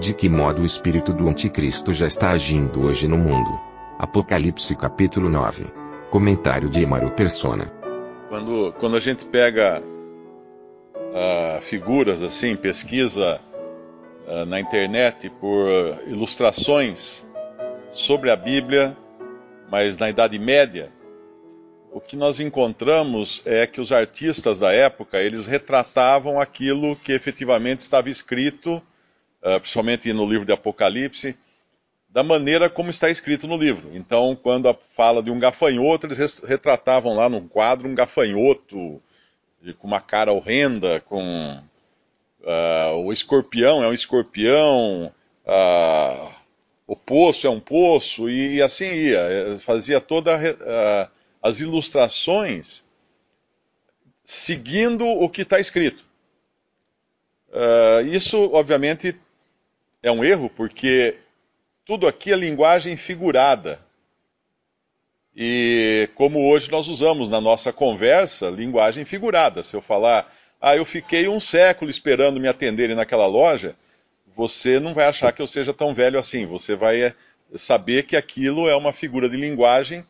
De que modo o espírito do anticristo já está agindo hoje no mundo? Apocalipse capítulo 9. Comentário de Emaro Persona. Quando, quando a gente pega uh, figuras assim, pesquisa uh, na internet por ilustrações sobre a Bíblia, mas na Idade Média, o que nós encontramos é que os artistas da época eles retratavam aquilo que efetivamente estava escrito, uh, principalmente no livro de Apocalipse, da maneira como está escrito no livro. Então, quando fala de um gafanhoto, eles retratavam lá num quadro um gafanhoto com uma cara horrenda, com uh, o escorpião é um escorpião, uh, o poço é um poço, e, e assim ia. Fazia todas uh, as ilustrações seguindo o que está escrito. isso, obviamente, é um erro, porque tudo aqui é linguagem figurada. E como hoje nós usamos na nossa conversa, linguagem figurada. Se eu falar, ah, eu fiquei um século esperando me atenderem naquela loja, você não vai achar que eu seja tão velho assim. Você vai eh, saber que aquilo é uma figura de linguagem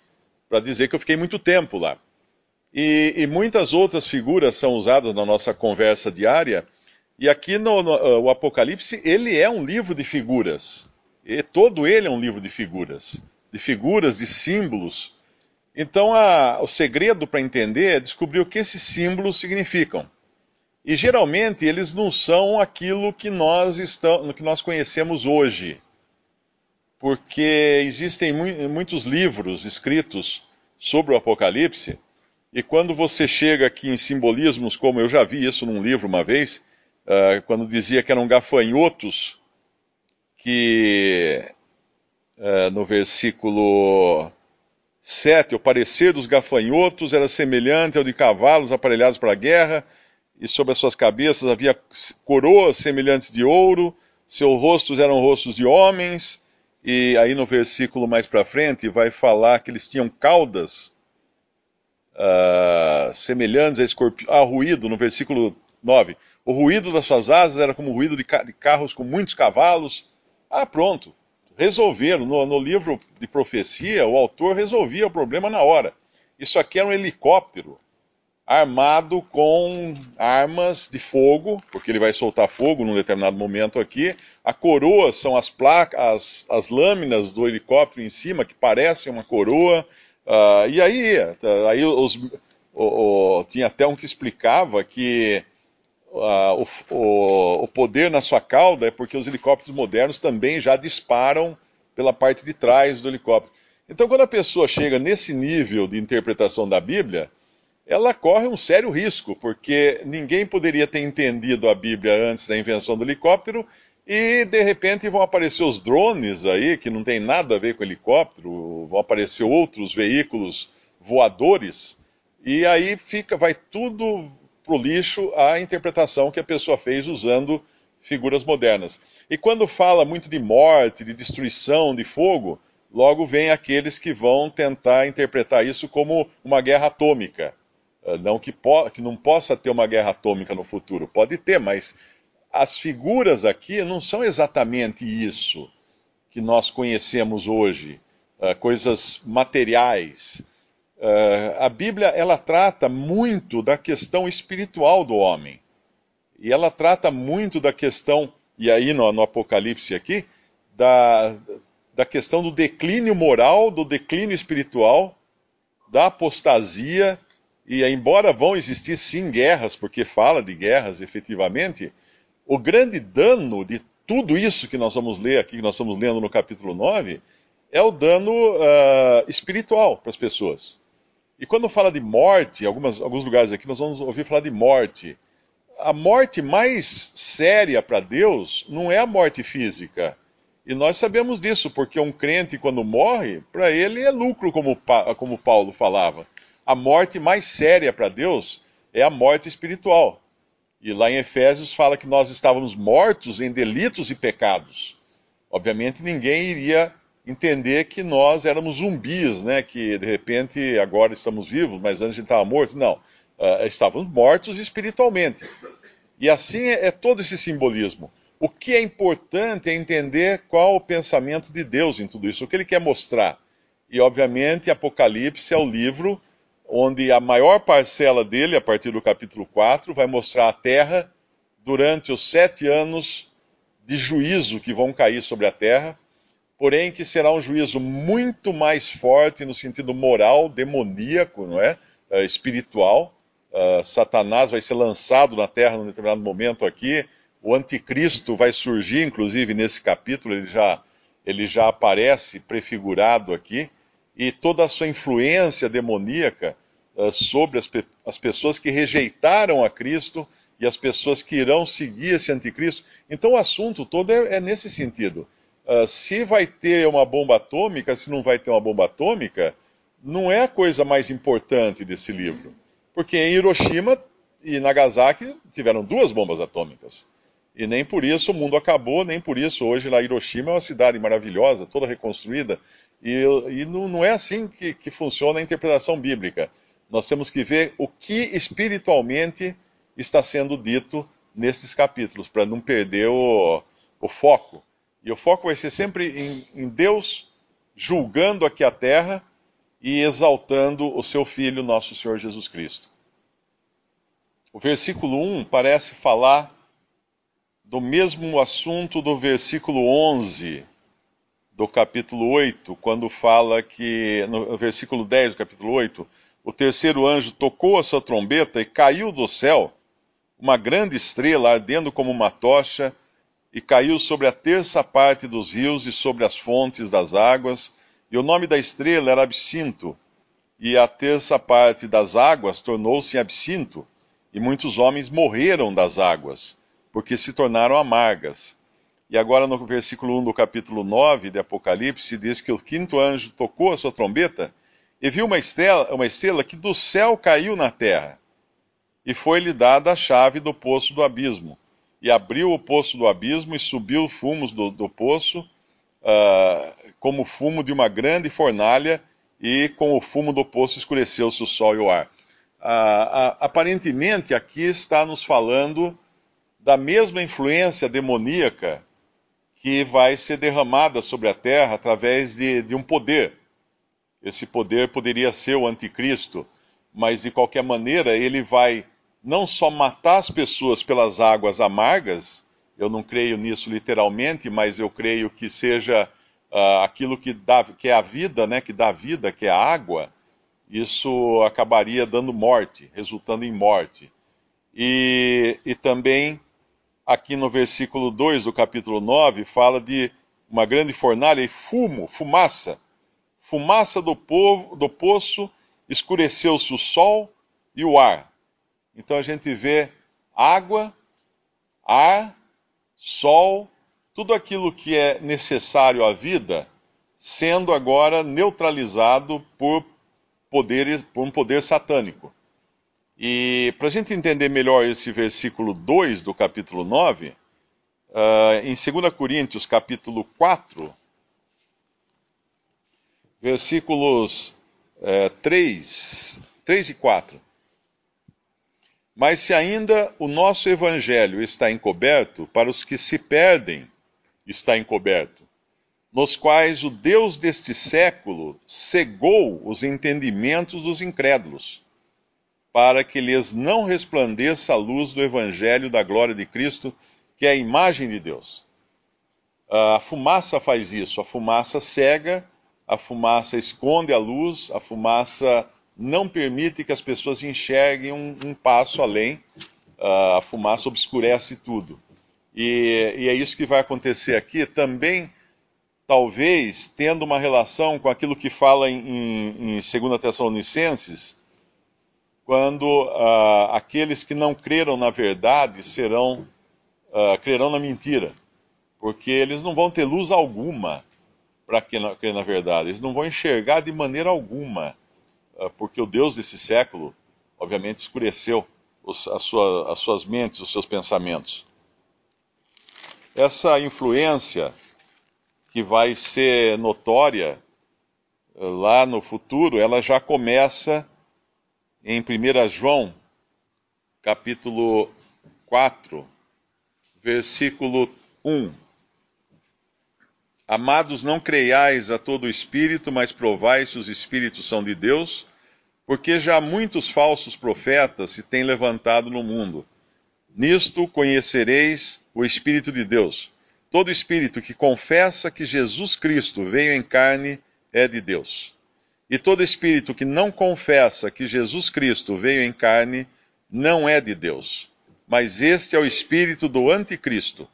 para dizer que eu fiquei muito tempo lá. E, e, muitas outras figuras são usadas na nossa conversa diária. E aqui no, no uh, o Apocalipse, ele é um livro de figuras. E todo ele é um livro de figuras. De figuras, de símbolos então, a, o segredo para entender é descobrir o que esses símbolos significam. E geralmente eles não são aquilo que nós, estamos, que nós conhecemos hoje. Porque existem mu muitos livros escritos sobre o Apocalipse, e quando você chega aqui em simbolismos, como eu já vi isso num livro uma vez, uh, quando dizia que eram gafanhotos, que uh, no versículo 7. O parecer dos gafanhotos era semelhante ao de cavalos aparelhados para a guerra, e sobre as suas cabeças havia coroas semelhantes de ouro, seus rostos eram rostos de homens, e aí no versículo mais para frente vai falar que eles tinham caudas uh, semelhantes a escorpião. Ah, ruído, no versículo 9. O ruído das suas asas era como o ruído de, ca de carros com muitos cavalos. Ah, pronto resolveram. No, no, livro de profecia, o autor resolvia o problema na hora. Isso aqui é um helicóptero armado com armas de fogo, porque ele vai soltar fogo num determinado momento aqui. A coroa são as placas, as, as lâminas do helicóptero em cima, que parecem uma coroa. Uh, e aí, aí os, o, o, tinha até um que explicava que uh, o, o, poder na sua cauda é porque os helicópteros modernos também já disparam pela parte de trás do helicóptero. Então, quando a pessoa chega nesse nível de interpretação da Bíblia, ela corre um sério risco, porque ninguém poderia ter entendido a Bíblia antes da invenção do helicóptero, e de repente vão aparecer os drones aí, que não tem nada a ver com helicóptero, vão aparecer outros veículos voadores, e aí fica, vai tudo para o lixo a interpretação que a pessoa fez usando figuras modernas. E quando fala muito de morte, de destruição, de fogo, logo vem aqueles que vão tentar interpretar isso como uma guerra atômica. Ah, não que, que não possa ter uma guerra atômica no futuro, pode ter, mas as figuras aqui não são exatamente isso que nós conhecemos hoje, ah, coisas materiais. Uh, a Bíblia ela trata muito da questão espiritual do homem. E ela trata muito da questão, e aí no, no Apocalipse aqui, da, da questão do declínio moral, do declínio espiritual, da apostasia, e embora vão existir sim guerras, porque fala de guerras efetivamente, o grande dano de tudo isso que nós vamos ler aqui, que nós estamos lendo no capítulo 9, é o dano uh, espiritual para as pessoas. E quando fala de morte, algumas, alguns lugares aqui nós vamos ouvir falar de morte. a morte mais séria para Deus não é a morte física. E nós sabemos disso, porque um crente, quando morre, para ele é lucro, como, como Paulo falava. A morte mais séria para Deus é a morte espiritual. E lá em Efésios fala que nós estávamos mortos em delitos e pecados. Obviamente ninguém iria entender que nós éramos zumbis, né? Que de repente agora estamos vivos, mas antes a gente estava morto. Não, uh, estávamos mortos espiritualmente. E assim é, é todo esse simbolismo. O que é importante é entender qual o pensamento de Deus em tudo isso, o que ele quer mostrar. E obviamente Apocalipse é o livro onde a maior parcela dele, a partir do capítulo 4, vai mostrar a terra durante os sete anos de juízo que vão cair sobre a terra, porém que será um juízo muito mais forte no sentido moral, demoníaco, não é? Uh, espiritual. Uh, Satanás vai ser lançado na terra num determinado momento aqui. O anticristo vai surgir, inclusive nesse capítulo, ele já, ele já aparece prefigurado aqui, e toda a sua influência demoníaca uh, sobre as, pe as pessoas que rejeitaram a Cristo e as pessoas que irão seguir esse anticristo. Então o assunto todo é, é nesse sentido. Uh, se vai ter uma bomba atômica, se não vai ter uma bomba atômica, não é a coisa mais importante desse livro. Porque em Hiroshima e Nagasaki tiveram duas bombas atômicas. E nem por isso o mundo acabou, nem por isso hoje lá Hiroshima é uma cidade maravilhosa, toda reconstruída. E, e não, não, é assim que, que funciona a interpretação bíblica. Nós temos que ver o que espiritualmente está sendo dito nesses capítulos, para não perder o, o, foco. E o foco vai ser sempre em, em Deus julgando aqui a terra e exaltando o seu Filho, nosso Senhor Jesus Cristo. O versículo 1 parece falar do mesmo assunto do versículo 11 do capítulo 8, quando fala que, no versículo 10 do capítulo 8, o terceiro anjo tocou a sua trombeta e caiu do céu uma grande estrela ardendo como uma tocha e caiu sobre a terça parte dos rios e sobre as fontes das águas. E o nome da estrela era Absinto, e a terça parte das águas tornou-se absinto, e muitos homens morreram das águas, porque se tornaram amargas. E agora no versículo 1 do capítulo 9 de Apocalipse diz que o quinto anjo tocou a sua trombeta e viu uma estrela, uma estrela que do céu caiu na terra. E foi-lhe dada a chave do poço do abismo. E abriu o poço do abismo e subiu fumos do, do poço, uh, como fumo de uma grande fornalha, e com o fumo do poço escureceu-se o sol e o ar. Uh, uh, aparentemente, aqui está nos falando da mesma influência demoníaca que vai ser derramada sobre a terra através de, de um poder esse poder poderia ser o anticristo, mas de qualquer maneira ele vai não só matar as pessoas pelas águas amargas, eu não creio nisso literalmente, mas eu creio que seja uh, aquilo que, dá, que é a vida, né, que dá vida, que é a água, isso acabaria dando morte, resultando em morte. E, e também, aqui no versículo 2 do capítulo 9, fala de uma grande fornalha e fumo, fumaça, fumaça do, povo, do poço, escureceu-se o sol e o ar. Então a gente vê água, ar, sol, tudo aquilo que é necessário à vida sendo agora neutralizado por, poderes, por um poder satânico. E para a gente entender melhor esse versículo 2 do capítulo 9, uh, ah, em 2 Coríntios capítulo 4, versículos é, 3, 3 e 4. Mas se ainda o nosso evangelho está encoberto, para os que se perdem está encoberto, nos quais o Deus deste século cegou os entendimentos dos incrédulos, para que lhes não resplandeça a luz do evangelho da glória de Cristo, que é a imagem de Deus. A fumaça faz isso, a fumaça cega a fumaça esconde a luz, a fumaça não permite que as pessoas enxerguem um, um passo além, uh, a fumaça obscurece tudo. E, e, é isso que vai acontecer aqui. Também, talvez tendo uma relação com aquilo que fala em, em, em 2 Tessalonicenses, quando uh, aqueles que não creram na verdade serão uh, crerão na mentira, porque eles não vão ter luz alguma para crer na verdade, eles não vão enxergar de maneira alguma, porque o Deus desse século, obviamente, escureceu os, sua, as suas mentes, os seus pensamentos. Essa influência que vai ser notória lá no futuro, ela já começa em 1 João, capítulo 4, versículo 1. Amados, não creiais a todo espírito, mas provai se os espíritos são de Deus, porque já muitos falsos profetas se têm levantado no mundo. Nisto conhecereis o Espírito de Deus. Todo espírito que confessa que Jesus Cristo veio em carne é de Deus. E todo espírito que não confessa que Jesus Cristo veio em carne não é de Deus. Mas este é o espírito do anticristo,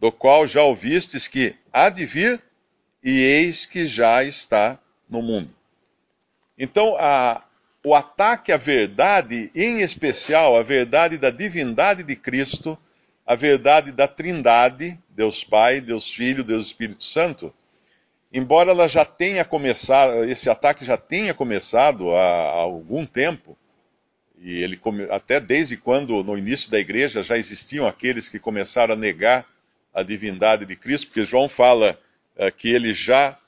do qual já ouvistes que há de vir e eis que já está no mundo. Então, a, o ataque à verdade, em especial a verdade da divindade de Cristo, a verdade da Trindade, Deus Pai, Deus Filho, Deus Espírito Santo, embora ela já tenha começado, esse ataque já tenha começado há, há algum tempo, e ele até desde quando no início da igreja já existiam aqueles que começaram a negar a divindade de Cristo, porque João fala uh, que ele já,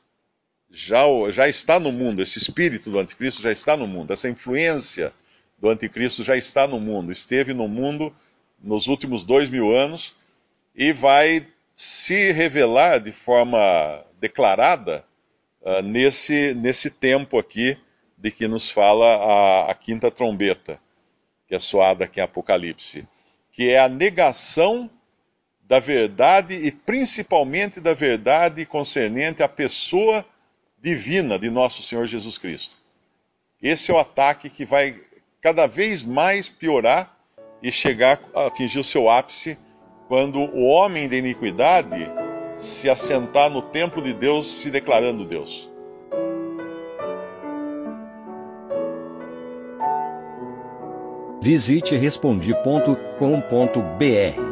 já já está no mundo, esse espírito do anticristo já está no mundo, essa influência do anticristo já está no mundo, esteve no mundo nos últimos dois mil anos e vai se revelar de forma declarada uh, nesse, nesse tempo aqui de que nos fala a, a quinta trombeta, que é soada aqui em Apocalipse, que é a negação da verdade e principalmente da verdade concernente à pessoa divina de nosso Senhor Jesus Cristo. Esse é o ataque que vai cada vez mais piorar e chegar a atingir o seu ápice quando o homem da iniquidade se assentar no templo de Deus, se declarando Deus. Visite respondi.com.br.